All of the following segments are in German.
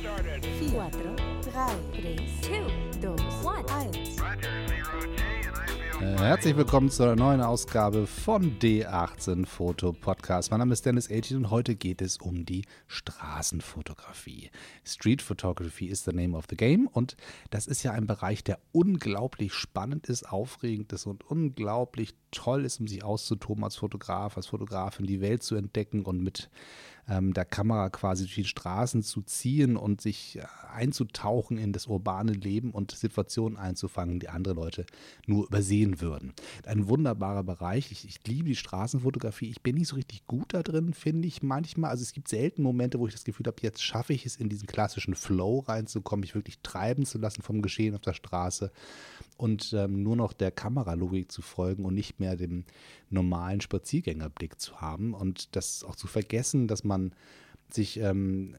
started. 4, 3, 2, 1. Äh, Herzlich willkommen zu einer neuen Ausgabe von D18 Foto Podcast. Mein Name ist Dennis 18 und heute geht es um die Straßenfotografie. Street Photography is the name of the game und das ist ja ein Bereich, der unglaublich spannend ist, aufregend ist und unglaublich toll ist, um sich auszutoben als Fotograf, als Fotografin, die Welt zu entdecken und mit ähm, der Kamera quasi durch die Straßen zu ziehen und sich äh, einzutauchen in das urbane Leben und Situationen einzufangen, die andere Leute nur übersehen würden. Ein wunderbarer Bereich. Ich, ich liebe die Straßenfotografie. Ich bin nicht so richtig gut da drin, finde ich manchmal. Also es gibt selten Momente, wo ich das Gefühl habe, jetzt schaffe ich es, in diesen klassischen Flow reinzukommen, mich wirklich treiben zu lassen vom Geschehen auf der Straße und ähm, nur noch der Kameralogik zu folgen und nicht mehr dem normalen Spaziergängerblick zu haben und das auch zu vergessen, dass man sich ähm,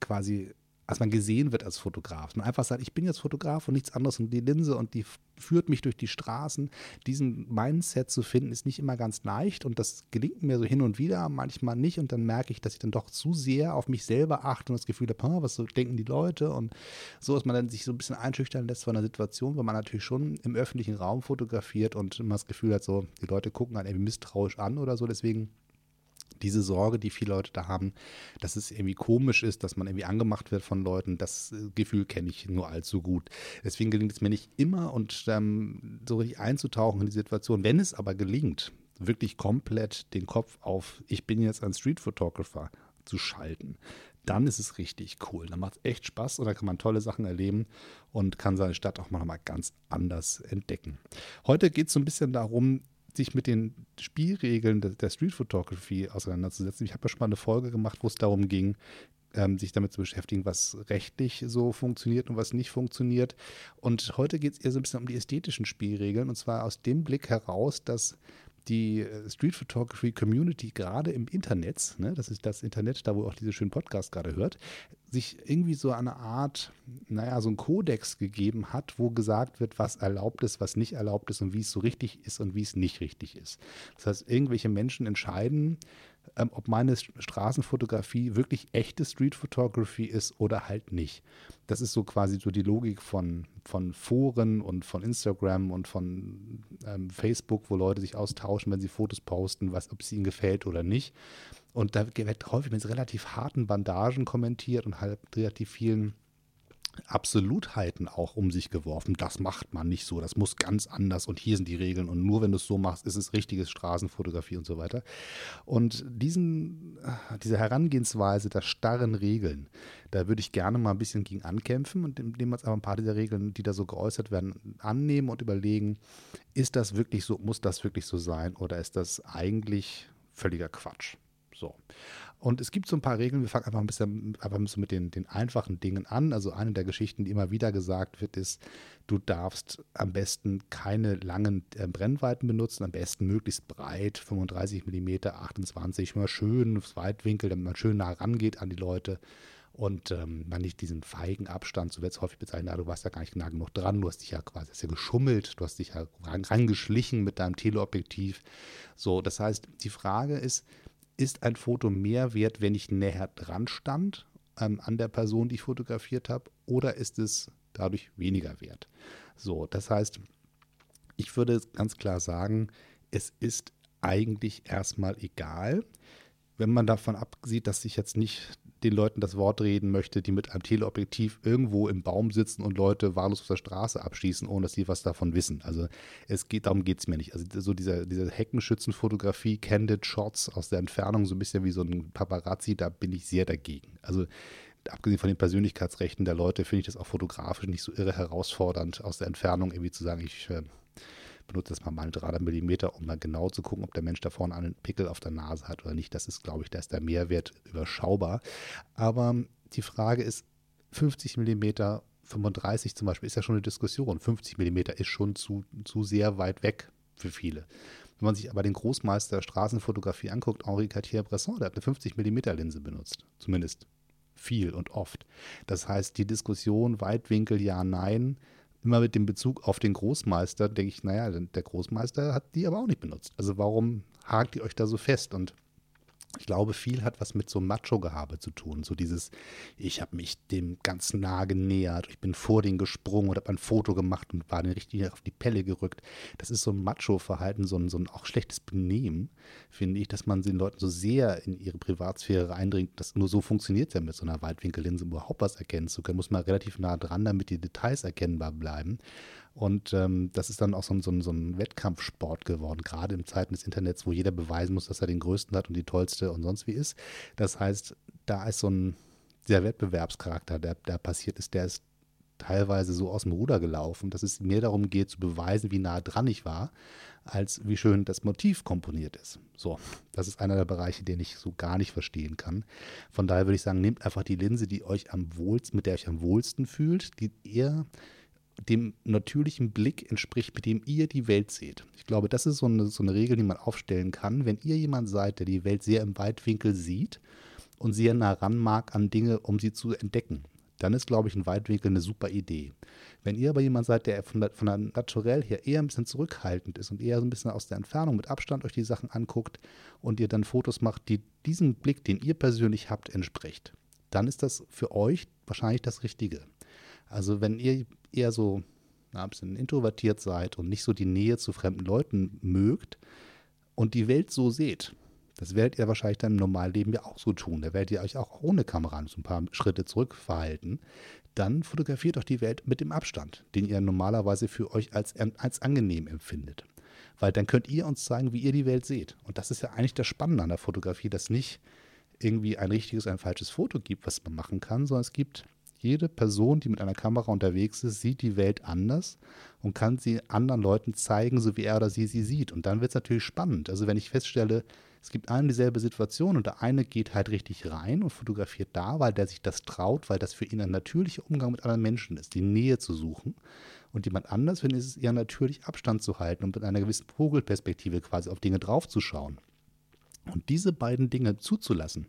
quasi als man gesehen wird als Fotograf. Man einfach sagt, ich bin jetzt Fotograf und nichts anderes und die Linse und die führt mich durch die Straßen. Diesen Mindset zu finden, ist nicht immer ganz leicht und das gelingt mir so hin und wieder, manchmal nicht und dann merke ich, dass ich dann doch zu sehr auf mich selber achte und das Gefühl habe, was so denken die Leute und so, dass man dann sich so ein bisschen einschüchtern lässt von der Situation, weil man natürlich schon im öffentlichen Raum fotografiert und immer das Gefühl hat, so, die Leute gucken einen irgendwie misstrauisch an oder so, deswegen diese Sorge, die viele Leute da haben, dass es irgendwie komisch ist, dass man irgendwie angemacht wird von Leuten, das äh, Gefühl kenne ich nur allzu gut. Deswegen gelingt es mir nicht immer und ähm, so richtig einzutauchen in die Situation. Wenn es aber gelingt, wirklich komplett den Kopf auf, ich bin jetzt ein Street Photographer zu schalten, dann ist es richtig cool. Dann macht es echt Spaß und da kann man tolle Sachen erleben und kann seine Stadt auch mal ganz anders entdecken. Heute geht es so ein bisschen darum, sich mit den Spielregeln der, Street Photography auseinanderzusetzen. Ich habe ja schon mal eine Folge gemacht, wo es darum ging, ähm, sich damit zu beschäftigen, was rechtlich so funktioniert und was nicht funktioniert. Und heute geht es eher so ein bisschen um die ästhetischen Spielregeln und zwar aus dem Blick heraus, dass die äh, Street Photography Community gerade im Internet, ne, das ist das Internet, da wo auch diese schönen Podcast gerade hört, sich irgendwie so eine Art, naja, so ein Kodex gegeben hat, wo gesagt wird, was erlaubt ist, was nicht erlaubt ist und wie es so richtig ist und wie es nicht richtig ist. Das heißt, irgendwelche Menschen entscheiden, ähm, ob meine Straßenfotografie wirklich echte Street Photography ist oder halt nicht. Das ist so quasi so die Logik von, von Foren und von Instagram und von ähm, Facebook, wo Leute sich austauschen, wenn sie Fotos posten, was, ob es ihnen gefällt oder nicht. Und da wird häufig mit relativ harten Bandagen kommentiert und halt relativ vielen Absolutheiten auch um sich geworfen. Das macht man nicht so, das muss ganz anders und hier sind die Regeln und nur wenn du es so machst, ist es richtiges Straßenfotografie und so weiter. Und diesen, diese Herangehensweise der starren Regeln, da würde ich gerne mal ein bisschen gegen ankämpfen und indem wir uns aber ein paar dieser Regeln, die da so geäußert werden, annehmen und überlegen, ist das wirklich so, muss das wirklich so sein oder ist das eigentlich völliger Quatsch? So. Und es gibt so ein paar Regeln, wir fangen einfach ein bisschen, einfach ein bisschen mit den, den einfachen Dingen an. Also eine der Geschichten, die immer wieder gesagt wird, ist, du darfst am besten keine langen äh, Brennweiten benutzen, am besten möglichst breit, 35 mm, 28, immer schön Weitwinkel, damit man schön nah rangeht an die Leute und ähm, man nicht diesen feigen Abstand, so wird es häufig bezeichnet, du warst ja gar nicht nah genug dran, du hast dich ja quasi hast ja geschummelt, du hast dich ja rangeschlichen mit deinem Teleobjektiv. So, das heißt, die Frage ist, ist ein Foto mehr wert, wenn ich näher dran stand ähm, an der Person, die ich fotografiert habe, oder ist es dadurch weniger wert? So, das heißt, ich würde ganz klar sagen, es ist eigentlich erstmal egal, wenn man davon absieht, dass ich jetzt nicht den Leuten das Wort reden möchte, die mit einem Teleobjektiv irgendwo im Baum sitzen und Leute wahllos auf der Straße abschießen, ohne dass sie was davon wissen. Also es geht, darum geht es mir nicht. Also so diese, diese Heckenschützenfotografie, Candid Shots aus der Entfernung, so ein bisschen wie so ein Paparazzi, da bin ich sehr dagegen. Also abgesehen von den Persönlichkeitsrechten der Leute, finde ich das auch fotografisch nicht so irre herausfordernd, aus der Entfernung irgendwie zu sagen, ich äh, benutze das mal mal 300 Millimeter, um mal genau zu gucken, ob der Mensch da vorne einen Pickel auf der Nase hat oder nicht. Das ist, glaube ich, da ist der Mehrwert überschaubar. Aber die Frage ist, 50 Millimeter 35 zum Beispiel ist ja schon eine Diskussion. 50 Millimeter ist schon zu, zu sehr weit weg für viele. Wenn man sich aber den Großmeister Straßenfotografie anguckt, Henri Cartier-Bresson, der hat eine 50 Millimeter Linse benutzt. Zumindest viel und oft. Das heißt, die Diskussion Weitwinkel ja, nein, immer mit dem Bezug auf den Großmeister, denke ich, naja, der Großmeister hat die aber auch nicht benutzt. Also warum hakt ihr euch da so fest? Und ich glaube, viel hat was mit so Macho-Gehabe zu tun. So dieses, ich habe mich dem ganz nah genähert, ich bin vor den gesprungen oder habe ein Foto gemacht und war den richtig auf die Pelle gerückt. Das ist so ein Macho-Verhalten, so ein, so ein auch schlechtes Benehmen, finde ich, dass man den Leuten so sehr in ihre Privatsphäre eindringt. Das nur so funktioniert ja mit so einer Weitwinkellinse, um überhaupt was erkennen zu können. Muss man relativ nah dran, damit die Details erkennbar bleiben. Und ähm, das ist dann auch so ein, so, ein, so ein Wettkampfsport geworden, gerade in Zeiten des Internets, wo jeder beweisen muss, dass er den größten hat und die tollste und sonst wie ist. Das heißt, da ist so ein dieser Wettbewerbscharakter, der, der passiert ist, der ist teilweise so aus dem Ruder gelaufen, dass es mir darum geht, zu beweisen, wie nah dran ich war, als wie schön das Motiv komponiert ist. So, das ist einer der Bereiche, den ich so gar nicht verstehen kann. Von daher würde ich sagen, nehmt einfach die Linse, die euch am wohlsten, mit der ihr euch am wohlsten fühlt, die eher dem natürlichen Blick entspricht, mit dem ihr die Welt seht. Ich glaube, das ist so eine, so eine Regel, die man aufstellen kann. Wenn ihr jemand seid, der die Welt sehr im Weitwinkel sieht und sehr nah ran mag an Dinge, um sie zu entdecken, dann ist, glaube ich, ein Weitwinkel eine super Idee. Wenn ihr aber jemand seid, der von der, von der Naturell her eher ein bisschen zurückhaltend ist und eher so ein bisschen aus der Entfernung mit Abstand euch die Sachen anguckt und ihr dann Fotos macht, die diesem Blick, den ihr persönlich habt, entspricht, dann ist das für euch wahrscheinlich das Richtige. Also wenn ihr eher so na, ein bisschen introvertiert seid und nicht so die Nähe zu fremden Leuten mögt und die Welt so seht, das werdet ihr wahrscheinlich dann im Normalleben ja auch so tun. Da werdet ihr euch auch ohne Kamera so ein paar Schritte zurück verhalten. Dann fotografiert euch die Welt mit dem Abstand, den ihr normalerweise für euch als, als angenehm empfindet. Weil dann könnt ihr uns zeigen, wie ihr die Welt seht. Und das ist ja eigentlich das Spannende an der Fotografie, dass nicht irgendwie ein richtiges, ein falsches Foto gibt, was man machen kann, sondern es gibt jede Person, die mit einer Kamera unterwegs ist, sieht die Welt anders und kann sie anderen Leuten zeigen, so wie er oder sie sie sieht. Und dann wird es natürlich spannend. Also wenn ich feststelle, es gibt eine dieselbe Situation und der eine geht halt richtig rein und fotografiert da, weil der sich das traut, weil das für ihn ein natürlicher Umgang mit anderen Menschen ist, die Nähe zu suchen. Und jemand anders findet es eher natürlich, Abstand zu halten und mit einer gewissen Vogelperspektive quasi auf Dinge draufzuschauen. Und diese beiden Dinge zuzulassen,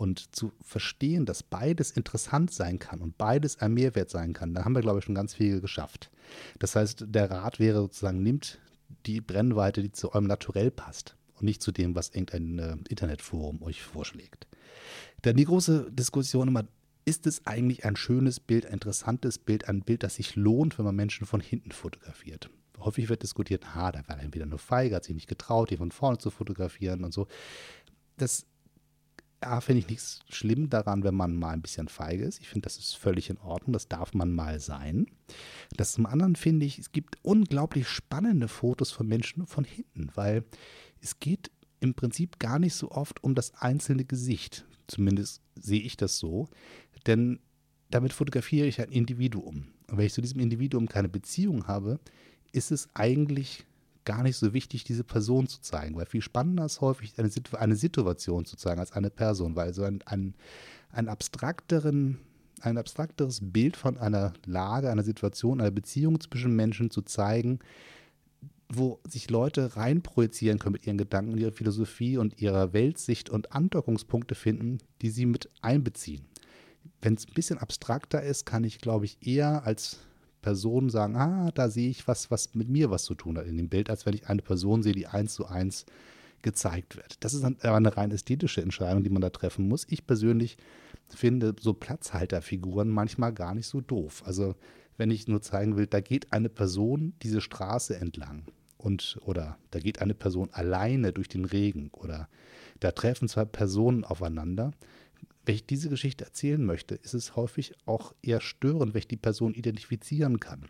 und zu verstehen, dass beides interessant sein kann und beides ein Mehrwert sein kann, dann haben wir, glaube ich, schon ganz viel geschafft. Das heißt, der Rat wäre sozusagen, nimmt die Brennweite, die zu eurem Naturell passt und nicht zu dem, was irgendein äh, Internetforum euch vorschlägt. Dann die große Diskussion immer, ist es eigentlich ein schönes Bild, ein interessantes Bild, ein Bild, das sich lohnt, wenn man Menschen von hinten fotografiert? Häufig wird diskutiert, ha, da war er entweder nur feige, hat sich nicht getraut, die von vorne zu fotografieren und so. Das A, finde ich nichts schlimm daran, wenn man mal ein bisschen feige ist. Ich finde, das ist völlig in Ordnung. Das darf man mal sein. Das zum anderen finde ich, es gibt unglaublich spannende Fotos von Menschen von hinten, weil es geht im Prinzip gar nicht so oft um das einzelne Gesicht. Zumindest sehe ich das so. Denn damit fotografiere ich ein Individuum. Und wenn ich zu diesem Individuum keine Beziehung habe, ist es eigentlich gar nicht so wichtig, diese Person zu zeigen, weil viel spannender ist häufig eine, eine Situation zu zeigen als eine Person, weil so ein, ein, ein abstrakteren ein abstrakteres Bild von einer Lage, einer Situation, einer Beziehung zwischen Menschen zu zeigen, wo sich Leute reinprojizieren können mit ihren Gedanken, ihrer Philosophie und ihrer Weltsicht und Andockungspunkte finden, die sie mit einbeziehen. Wenn es ein bisschen abstrakter ist, kann ich, glaube ich, eher als Personen sagen, ah, da sehe ich was, was mit mir was zu tun hat in dem Bild, als wenn ich eine Person sehe, die eins zu eins gezeigt wird. Das ist aber eine rein ästhetische Entscheidung, die man da treffen muss. Ich persönlich finde so Platzhalterfiguren manchmal gar nicht so doof. Also wenn ich nur zeigen will, da geht eine Person diese Straße entlang und oder da geht eine Person alleine durch den Regen oder da treffen zwei Personen aufeinander, wenn ich diese Geschichte erzählen möchte, ist es häufig auch eher störend, wenn ich die Person identifizieren kann.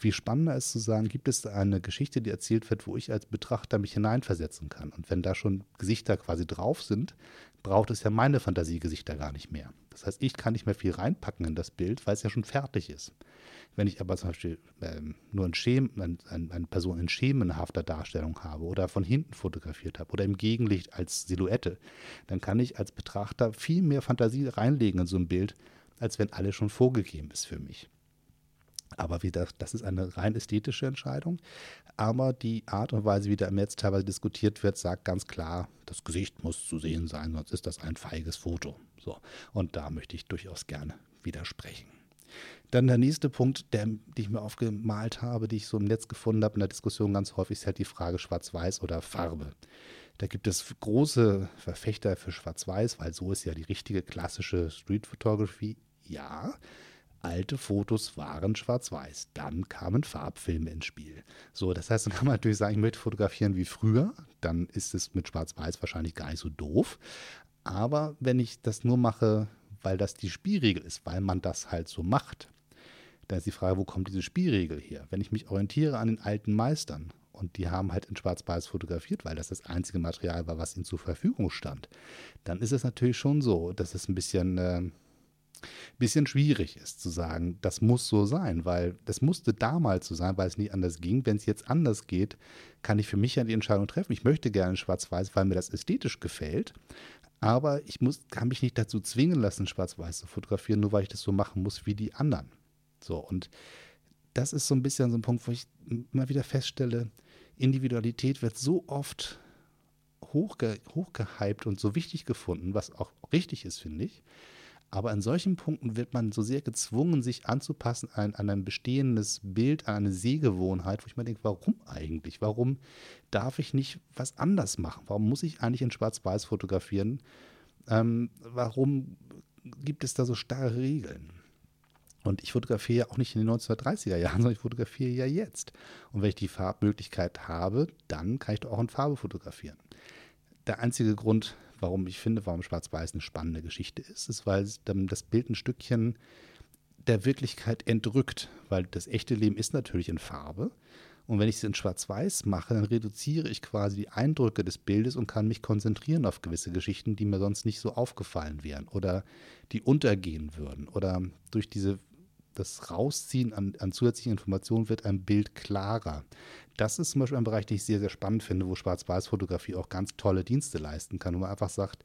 Viel spannender ist zu sagen, gibt es eine Geschichte, die erzählt wird, wo ich als Betrachter mich hineinversetzen kann. Und wenn da schon Gesichter quasi drauf sind, braucht es ja meine Fantasiegesichter gar nicht mehr. Das heißt, ich kann nicht mehr viel reinpacken in das Bild, weil es ja schon fertig ist. Wenn ich aber zum Beispiel ähm, nur ein Schem, ein, ein, eine Person in schemenhafter Darstellung habe oder von hinten fotografiert habe oder im Gegenlicht als Silhouette, dann kann ich als Betrachter viel mehr Fantasie reinlegen in so ein Bild, als wenn alles schon vorgegeben ist für mich. Aber wie das, das ist eine rein ästhetische Entscheidung. Aber die Art und Weise, wie da im Netz teilweise diskutiert wird, sagt ganz klar, das Gesicht muss zu sehen sein, sonst ist das ein feiges Foto. So. Und da möchte ich durchaus gerne widersprechen. Dann der nächste Punkt, der, den ich mir aufgemalt habe, die ich so im Netz gefunden habe in der Diskussion ganz häufig, ist halt die Frage Schwarz-Weiß oder Farbe. Da gibt es große Verfechter für Schwarz-Weiß, weil so ist ja die richtige klassische Street Photography. Ja, alte Fotos waren schwarz-weiß. Dann kamen Farbfilme ins Spiel. So, das heißt, dann kann man natürlich sagen, ich möchte fotografieren wie früher. Dann ist es mit schwarz-weiß wahrscheinlich gar nicht so doof. Aber wenn ich das nur mache, weil das die Spielregel ist, weil man das halt so macht, dann ist die Frage, wo kommt diese Spielregel her? Wenn ich mich orientiere an den alten Meistern und die haben halt in Schwarz-Weiß fotografiert, weil das das einzige Material war, was ihnen zur Verfügung stand, dann ist es natürlich schon so, dass es ein bisschen äh, bisschen schwierig ist zu sagen, das muss so sein, weil das musste damals so sein, weil es nie anders ging. Wenn es jetzt anders geht, kann ich für mich ja die Entscheidung treffen. Ich möchte gerne Schwarz-Weiß, weil mir das ästhetisch gefällt. Aber ich muss, kann mich nicht dazu zwingen lassen, Schwarz-Weiß zu fotografieren, nur weil ich das so machen muss wie die anderen. So, und das ist so ein bisschen so ein Punkt, wo ich immer wieder feststelle, Individualität wird so oft hochge hochgehypt und so wichtig gefunden, was auch richtig ist, finde ich. Aber an solchen Punkten wird man so sehr gezwungen, sich anzupassen an, an ein bestehendes Bild, an eine Sehgewohnheit, wo ich mir denke, warum eigentlich? Warum darf ich nicht was anders machen? Warum muss ich eigentlich in Schwarz-Weiß fotografieren? Ähm, warum gibt es da so starre Regeln? Und ich fotografiere ja auch nicht in den 1930er Jahren, sondern ich fotografiere ja jetzt. Und wenn ich die Farbmöglichkeit habe, dann kann ich doch auch in Farbe fotografieren. Der einzige Grund, warum ich finde, warum Schwarz-Weiß eine spannende Geschichte ist, ist, weil das Bild ein Stückchen der Wirklichkeit entrückt, weil das echte Leben ist natürlich in Farbe. Und wenn ich es in Schwarz-Weiß mache, dann reduziere ich quasi die Eindrücke des Bildes und kann mich konzentrieren auf gewisse Geschichten, die mir sonst nicht so aufgefallen wären oder die untergehen würden. Oder durch diese das Rausziehen an, an zusätzlichen Informationen wird ein Bild klarer. Das ist zum Beispiel ein Bereich, den ich sehr, sehr spannend finde, wo Schwarz-Weiß-Fotografie auch ganz tolle Dienste leisten kann, wo man einfach sagt,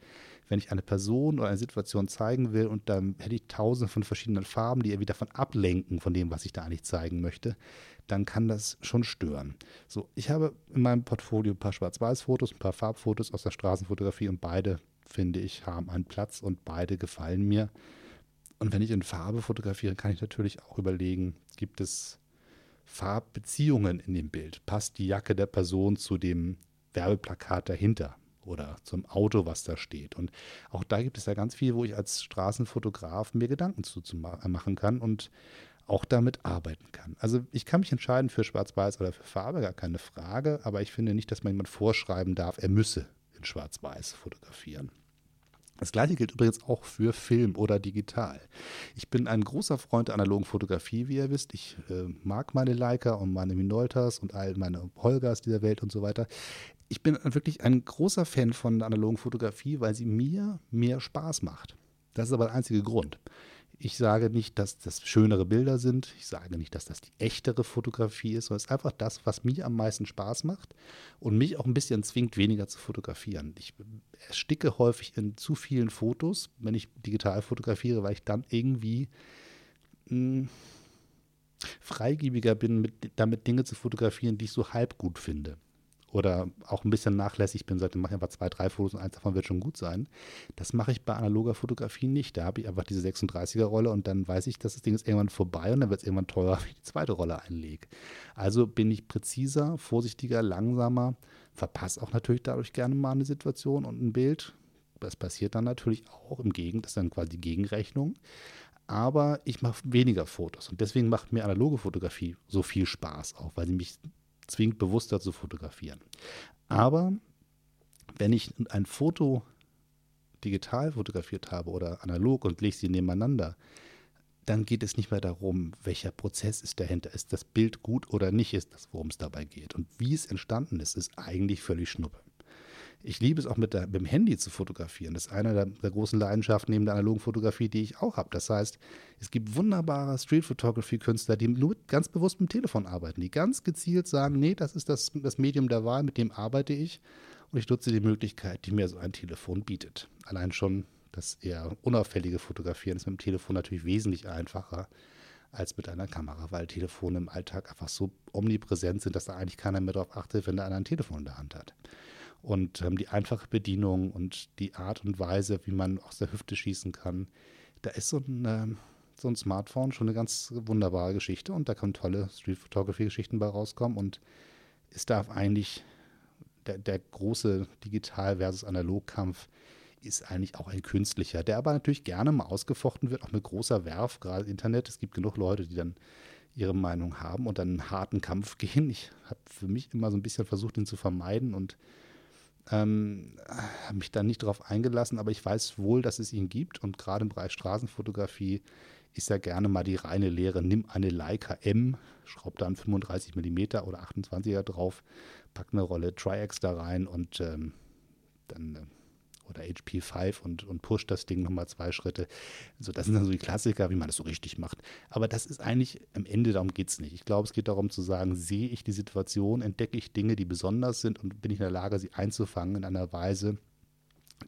wenn ich eine Person oder eine Situation zeigen will und dann hätte ich tausende von verschiedenen Farben, die irgendwie davon ablenken, von dem, was ich da eigentlich zeigen möchte, dann kann das schon stören. So, ich habe in meinem Portfolio ein paar Schwarz-Weiß-Fotos, ein paar Farbfotos aus der Straßenfotografie und beide, finde ich, haben einen Platz und beide gefallen mir. Und wenn ich in Farbe fotografiere, kann ich natürlich auch überlegen, gibt es Farbbeziehungen in dem Bild? Passt die Jacke der Person zu dem Werbeplakat dahinter oder zum Auto, was da steht? Und auch da gibt es ja ganz viel, wo ich als Straßenfotograf mir Gedanken zu, zu machen kann und auch damit arbeiten kann. Also ich kann mich entscheiden für Schwarz-Weiß oder für Farbe, gar keine Frage, aber ich finde nicht, dass man jemand vorschreiben darf, er müsse in Schwarz-Weiß fotografieren. Das gleiche gilt übrigens auch für Film oder digital. Ich bin ein großer Freund der analogen Fotografie, wie ihr wisst. Ich äh, mag meine Leica und meine Minoltas und all meine Holgers dieser Welt und so weiter. Ich bin wirklich ein großer Fan von der analogen Fotografie, weil sie mir mehr Spaß macht. Das ist aber der einzige Grund. Ich sage nicht, dass das schönere Bilder sind. Ich sage nicht, dass das die echtere Fotografie ist, sondern es ist einfach das, was mir am meisten Spaß macht und mich auch ein bisschen zwingt, weniger zu fotografieren. Ich ersticke häufig in zu vielen Fotos, wenn ich digital fotografiere, weil ich dann irgendwie mh, hm, freigiebiger bin, mit, damit Dinge zu fotografieren, die ich so halb gut finde oder auch ein bisschen nachlässig bin, ich mache einfach zwei, drei Fotos und eins davon wird schon gut sein. Das mache ich bei analoger Fotografie nicht. Da habe ich einfach diese 36er-Rolle und dann weiß ich, dass das Ding ist irgendwann vorbei und dann wird es irgendwann teurer, wenn ich die zweite Rolle einlege. Also bin ich präziser, vorsichtiger, langsamer, verpasse auch natürlich dadurch gerne mal eine Situation und ein Bild. Das passiert dann natürlich auch im Gegen, das ist dann quasi die Gegenrechnung aber ich mache weniger Fotos und deswegen macht mir analoge Fotografie so viel Spaß auch, weil sie mich zwingt, bewusster zu fotografieren. Aber wenn ich ein Foto digital fotografiert habe oder analog und lege sie nebeneinander, dann geht es nicht mehr darum, welcher Prozess ist dahinter. Ist das Bild gut oder nicht, ist das, worum es dabei geht. Und wie es entstanden ist, ist eigentlich völlig schnuppe. Ich liebe es auch mit, der, mit dem Handy zu fotografieren. Das ist eine der, der großen Leidenschaften neben der analogen Fotografie, die ich auch habe. Das heißt, es gibt wunderbare Street Photography Künstler, die nur ganz bewusst mit dem Telefon arbeiten, die ganz gezielt sagen, nee, das ist das, das Medium der Wahl, mit dem arbeite ich und ich nutze die Möglichkeit, die mir so ein Telefon bietet. Allein schon das eher unauffällige Fotografieren ist mit dem Telefon natürlich wesentlich einfacher als mit einer Kamera, weil Telefone im Alltag einfach so omnipräsent sind, dass da eigentlich keiner mehr darauf achtet, wenn da einer ein Telefon in der Hand hat. Und ähm, die einfache Bedienung und die Art und Weise, wie man aus der Hüfte schießen kann, da ist so ein, äh, so ein Smartphone schon eine ganz wunderbare Geschichte und da können tolle Street Photography Geschichten bei rauskommen und es darf eigentlich der, der große Digital- versus Analogkampf ist eigentlich auch ein künstlicher, der aber natürlich gerne mal ausgefochten wird, auch mit großer Werf, gerade Internet. Es gibt genug Leute, die dann ihre Meinung haben und dann einen harten Kampf gehen. Ich habe für mich immer so ein bisschen versucht, ihn zu vermeiden und ähm, habe mich da nicht darauf eingelassen, aber ich weiß wohl, dass es ihn gibt. Und gerade im Bereich Straßenfotografie ist ja gerne mal die reine Lehre, nimm eine Leica M, schraub da einen 35 mm oder 28er drauf, pack eine Rolle Tri-X da rein und ähm, dann äh, oder HP5 und, und push das Ding nochmal zwei Schritte. So, das sind dann so die Klassiker, wie man das so richtig macht. Aber das ist eigentlich am Ende, darum geht es nicht. Ich glaube, es geht darum zu sagen, sehe ich die Situation, entdecke ich Dinge, die besonders sind und bin ich in der Lage, sie einzufangen in einer Weise,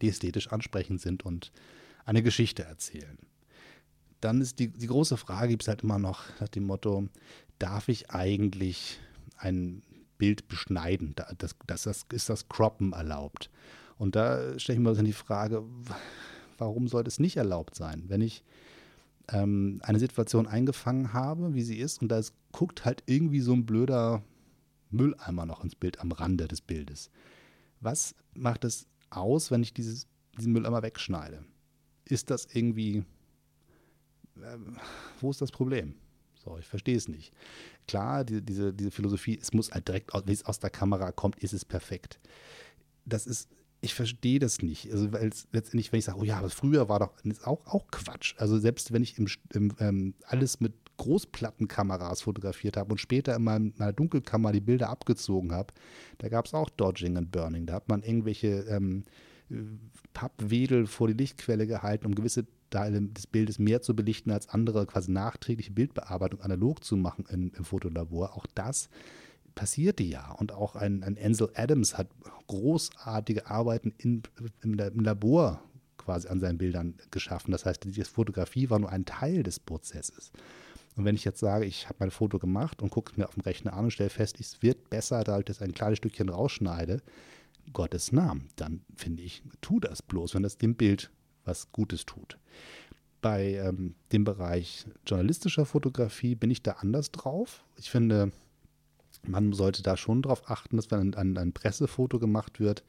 die ästhetisch ansprechend sind und eine Geschichte erzählen. Dann ist die, die große Frage, gibt es halt immer noch nach dem Motto, darf ich eigentlich ein Bild beschneiden? Das, das, das, ist das Croppen erlaubt? Und da stelle ich mir dann die Frage, warum sollte es nicht erlaubt sein, wenn ich ähm, eine Situation eingefangen habe, wie sie ist, und da guckt halt irgendwie so ein blöder Mülleimer noch ins Bild am Rande des Bildes. Was macht es aus, wenn ich dieses, diesen Mülleimer wegschneide? Ist das irgendwie, äh, wo ist das Problem? So, ich verstehe es nicht. Klar, die, diese, diese Philosophie, es muss halt direkt, wenn es aus der Kamera kommt, ist es perfekt. Das ist ich verstehe das nicht. Also, weil letztendlich, wenn ich sage, oh ja, aber früher war doch auch, auch Quatsch. Also, selbst wenn ich im, im, ähm, alles mit Großplattenkameras fotografiert habe und später in meiner Dunkelkammer die Bilder abgezogen habe, da gab es auch Dodging und Burning. Da hat man irgendwelche ähm, Pappwedel vor die Lichtquelle gehalten, um gewisse Teile des Bildes mehr zu belichten als andere, quasi nachträgliche Bildbearbeitung analog zu machen im, im Fotolabor. Auch das passierte ja. Und auch ein, ein Ansel Adams hat großartige Arbeiten in, im, im Labor quasi an seinen Bildern geschaffen. Das heißt, die Fotografie war nur ein Teil des Prozesses. Und wenn ich jetzt sage, ich habe mein Foto gemacht und gucke es mir auf dem Rechner an und stelle fest, es wird besser, dass ich ein kleines Stückchen rausschneide, Gottes Namen, dann finde ich, tu das bloß, wenn das dem Bild was Gutes tut. Bei ähm, dem Bereich journalistischer Fotografie bin ich da anders drauf. Ich finde, man sollte da schon darauf achten, dass wenn ein, ein, Pressefoto gemacht wird,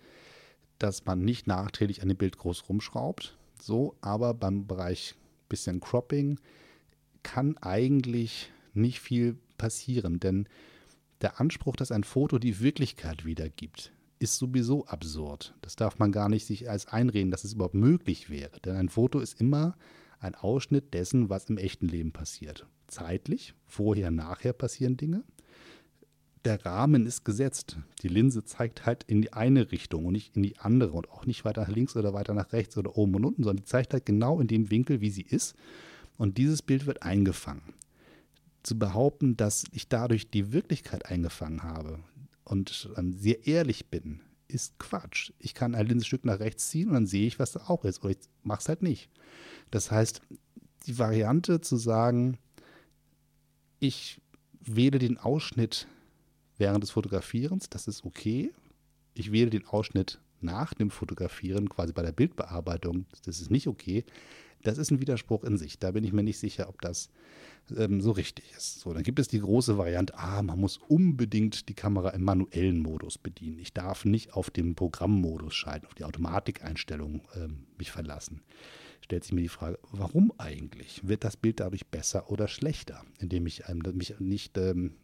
dass man nicht nachträglich an dem Bild groß rumschraubt. So, aber beim Bereich bisschen Cropping kann eigentlich nicht viel passieren, denn der Anspruch, dass ein Foto die Wirklichkeit wiedergibt, ist sowieso absurd. Das darf man gar nicht sich als einreden, dass es überhaupt möglich wäre. Denn ein Foto ist immer ein Ausschnitt dessen, was im echten Leben passiert. Zeitlich, vorher, nachher passieren Dinge der Rahmen ist gesetzt. Die Linse zeigt halt in die eine Richtung und nicht in die andere und auch nicht weiter nach links oder weiter nach rechts oder oben und unten, sondern die zeigt halt genau in dem Winkel, wie sie ist. Und dieses Bild wird eingefangen. Zu behaupten, dass ich dadurch die Wirklichkeit eingefangen habe und sehr ehrlich bin, ist Quatsch. Ich kann ein Linsenstück nach rechts ziehen und dann sehe ich, was da auch ist. Oder ich mache es halt nicht. Das heißt, die Variante zu sagen, ich wähle den Ausschnitt während des Fotografierens, das ist okay. Ich wähle den Ausschnitt nach dem Fotografieren, quasi bei der Bildbearbeitung, das ist nicht okay. Das ist ein Widerspruch in sich. Da bin ich mir nicht sicher, ob das ähm, so richtig ist. So, dann gibt es die große Variante, ah, man muss unbedingt die Kamera im manuellen Modus bedienen. Ich darf nicht auf den Programmmodus schalten, auf die Automatikeinstellung ähm, mich verlassen. Stellt sich mir die Frage, warum eigentlich? Wird das Bild dadurch besser oder schlechter, indem ich ähm, mich nicht ähm,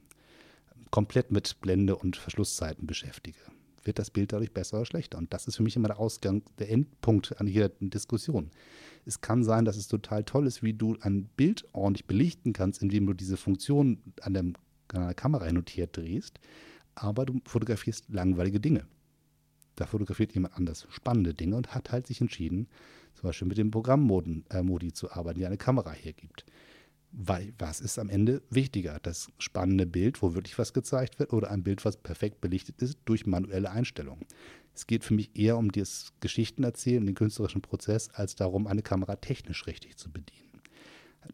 komplett mit Blende und Verschlusszeiten beschäftige, wird das Bild dadurch besser oder schlechter. Und das ist für mich immer der Ausgang, der Endpunkt an jeder Diskussion. Es kann sein, dass es total toll ist, wie du ein Bild ordentlich belichten kannst, indem du diese Funktion an der, an der Kamera notiert drehst, aber du fotografierst langweilige Dinge. Da fotografiert jemand anders spannende Dinge und hat halt sich entschieden, zum Beispiel mit dem Programmmodi äh, zu arbeiten, die eine Kamera hergibt. Weil was ist am Ende wichtiger? Das spannende Bild, wo wirklich was gezeigt wird, oder ein Bild, was perfekt belichtet ist durch manuelle Einstellungen? Es geht für mich eher um das Geschichtenerzählen, den künstlerischen Prozess, als darum, eine Kamera technisch richtig zu bedienen.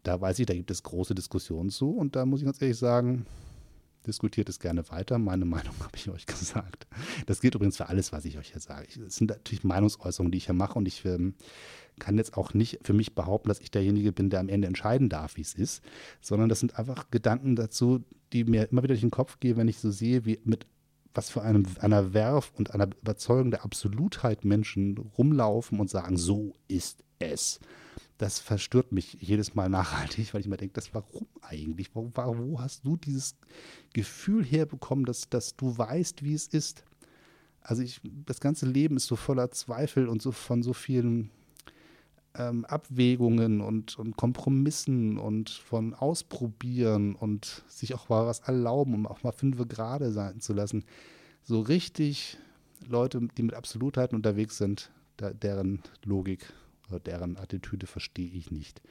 Da weiß ich, da gibt es große Diskussionen zu und da muss ich ganz ehrlich sagen, diskutiert es gerne weiter. Meine Meinung habe ich euch gesagt. Das gilt übrigens für alles, was ich euch hier sage. Es sind natürlich Meinungsäußerungen, die ich hier mache und ich ähm, kann jetzt auch nicht für mich behaupten, dass ich derjenige bin, der am Ende entscheiden darf, wie es ist, sondern das sind einfach Gedanken dazu, die mir immer wieder durch den Kopf gehen, wenn ich so sehe, wie mit was für einem, einer Werf und einer Überzeugung der Absolutheit Menschen rumlaufen und sagen, so ist es. Das verstört mich jedes Mal nachhaltig, weil ich mir denke, das warum eigentlich? Wo, wo hast du dieses Gefühl herbekommen, dass, dass du weißt, wie es ist? Also ich, das ganze Leben ist so voller Zweifel und so von so vielen ähm, Abwägungen und, und Kompromissen und von Ausprobieren und sich auch mal was erlauben, um auch mal fünf gerade sein zu lassen. So richtig Leute, die mit Absolutheiten unterwegs sind, da, deren Logik deren Attitüde verstehe ich nicht.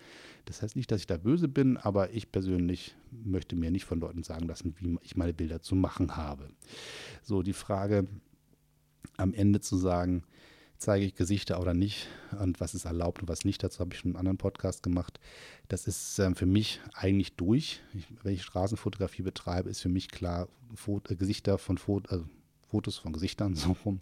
Das heißt nicht, dass ich da böse bin, aber ich persönlich möchte mir nicht von Leuten sagen lassen, wie ich meine Bilder zu machen habe. So, die Frage am Ende zu sagen, zeige ich Gesichter oder nicht und was ist erlaubt und was nicht. Dazu habe ich schon einen anderen Podcast gemacht. Das ist ähm, für mich eigentlich durch. Ich, wenn ich Straßenfotografie betreibe, ist für mich klar, Fot äh, Gesichter von Fot äh, Fotos von Gesichtern so rum,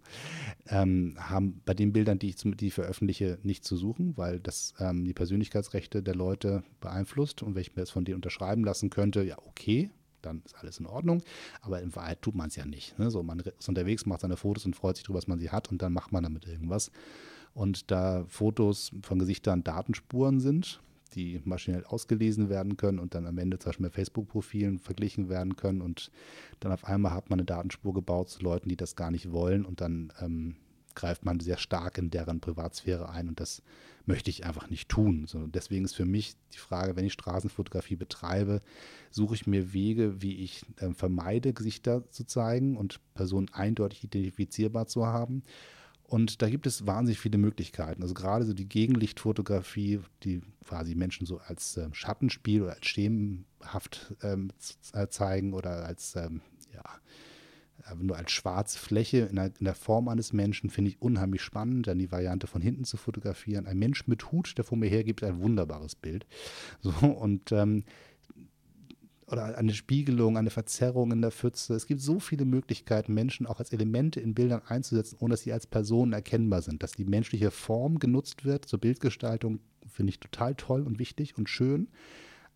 ähm, haben bei den Bildern, die ich, die ich veröffentliche, nicht zu suchen, weil das ähm, die Persönlichkeitsrechte der Leute beeinflusst und wenn ich mir das von denen unterschreiben lassen könnte, ja okay, dann ist alles in Ordnung. Aber in Wahrheit tut man es ja nicht. Ne? So, man ist unterwegs, macht seine Fotos und freut sich darüber, dass man sie hat und dann macht man damit irgendwas. Und da Fotos von Gesichtern Datenspuren sind, die maschinell ausgelesen werden können und dann am Ende zum Beispiel mit Facebook-Profilen verglichen werden können und dann auf einmal hat man eine Datenspur gebaut zu Leuten, die das gar nicht wollen und dann ähm, greift man sehr stark in deren Privatsphäre ein und das möchte ich einfach nicht tun. So, deswegen ist für mich die Frage, wenn ich Straßenfotografie betreibe, suche ich mir Wege, wie ich äh, vermeide, Gesichter zu zeigen und Personen eindeutig identifizierbar zu haben. Und da gibt es wahnsinnig viele Möglichkeiten. Also gerade so die Gegenlichtfotografie, die quasi Menschen so als äh, Schattenspiel oder als schemenhaft ähm, äh, zeigen oder als ähm, ja, nur als schwarze Fläche in der, in der Form eines Menschen finde ich unheimlich spannend. Dann die Variante von hinten zu fotografieren. Ein Mensch mit Hut, der vor mir hergibt, ein wunderbares Bild. So, und ähm, oder eine Spiegelung, eine Verzerrung in der Pfütze. Es gibt so viele Möglichkeiten, Menschen auch als Elemente in Bildern einzusetzen, ohne dass sie als Personen erkennbar sind. Dass die menschliche Form genutzt wird zur Bildgestaltung, finde ich total toll und wichtig und schön.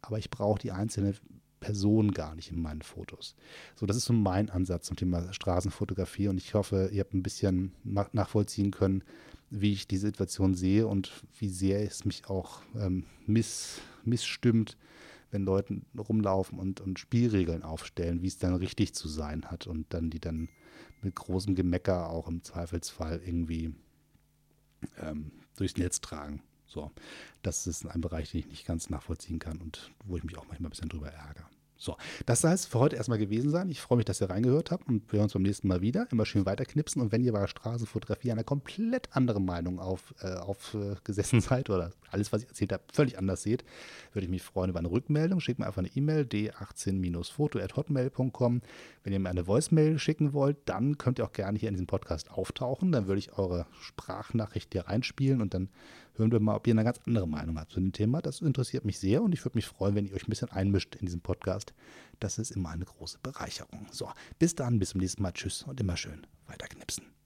Aber ich brauche die einzelne Person gar nicht in meinen Fotos. So, das ist so mein Ansatz zum Thema Straßenfotografie und ich hoffe, ihr habt ein bisschen nachvollziehen können, wie ich die Situation sehe und wie sehr es mich auch ähm, miss, missstimmt, wenn Leute rumlaufen und, und Spielregeln aufstellen, wie es dann richtig zu sein hat und dann die dann mit großem Gemecker auch im Zweifelsfall irgendwie ähm, durchs Netz tragen. So, das ist ein Bereich, den ich nicht ganz nachvollziehen kann und wo ich mich auch manchmal ein bisschen drüber ärgere. So, das soll es für heute erstmal gewesen sein. Ich freue mich, dass ihr reingehört habt und wir hören uns beim nächsten Mal wieder. Immer schön weiterknipsen und wenn ihr bei der Straßenfotografie eine komplett andere Meinung aufgesessen auf, äh, seid oder alles, was ich erzählt habe, völlig anders seht, würde ich mich freuen über eine Rückmeldung. Schickt mir einfach eine E-Mail d18-foto.hotmail.com. Wenn ihr mir eine Voicemail schicken wollt, dann könnt ihr auch gerne hier in diesem Podcast auftauchen. Dann würde ich eure Sprachnachricht hier reinspielen und dann hören wir mal, ob ihr eine ganz andere Meinung habt zu dem Thema. Das interessiert mich sehr und ich würde mich freuen, wenn ihr euch ein bisschen einmischt in diesem Podcast. Das ist immer eine große Bereicherung. So, bis dann, bis zum nächsten Mal. Tschüss und immer schön weiterknipsen.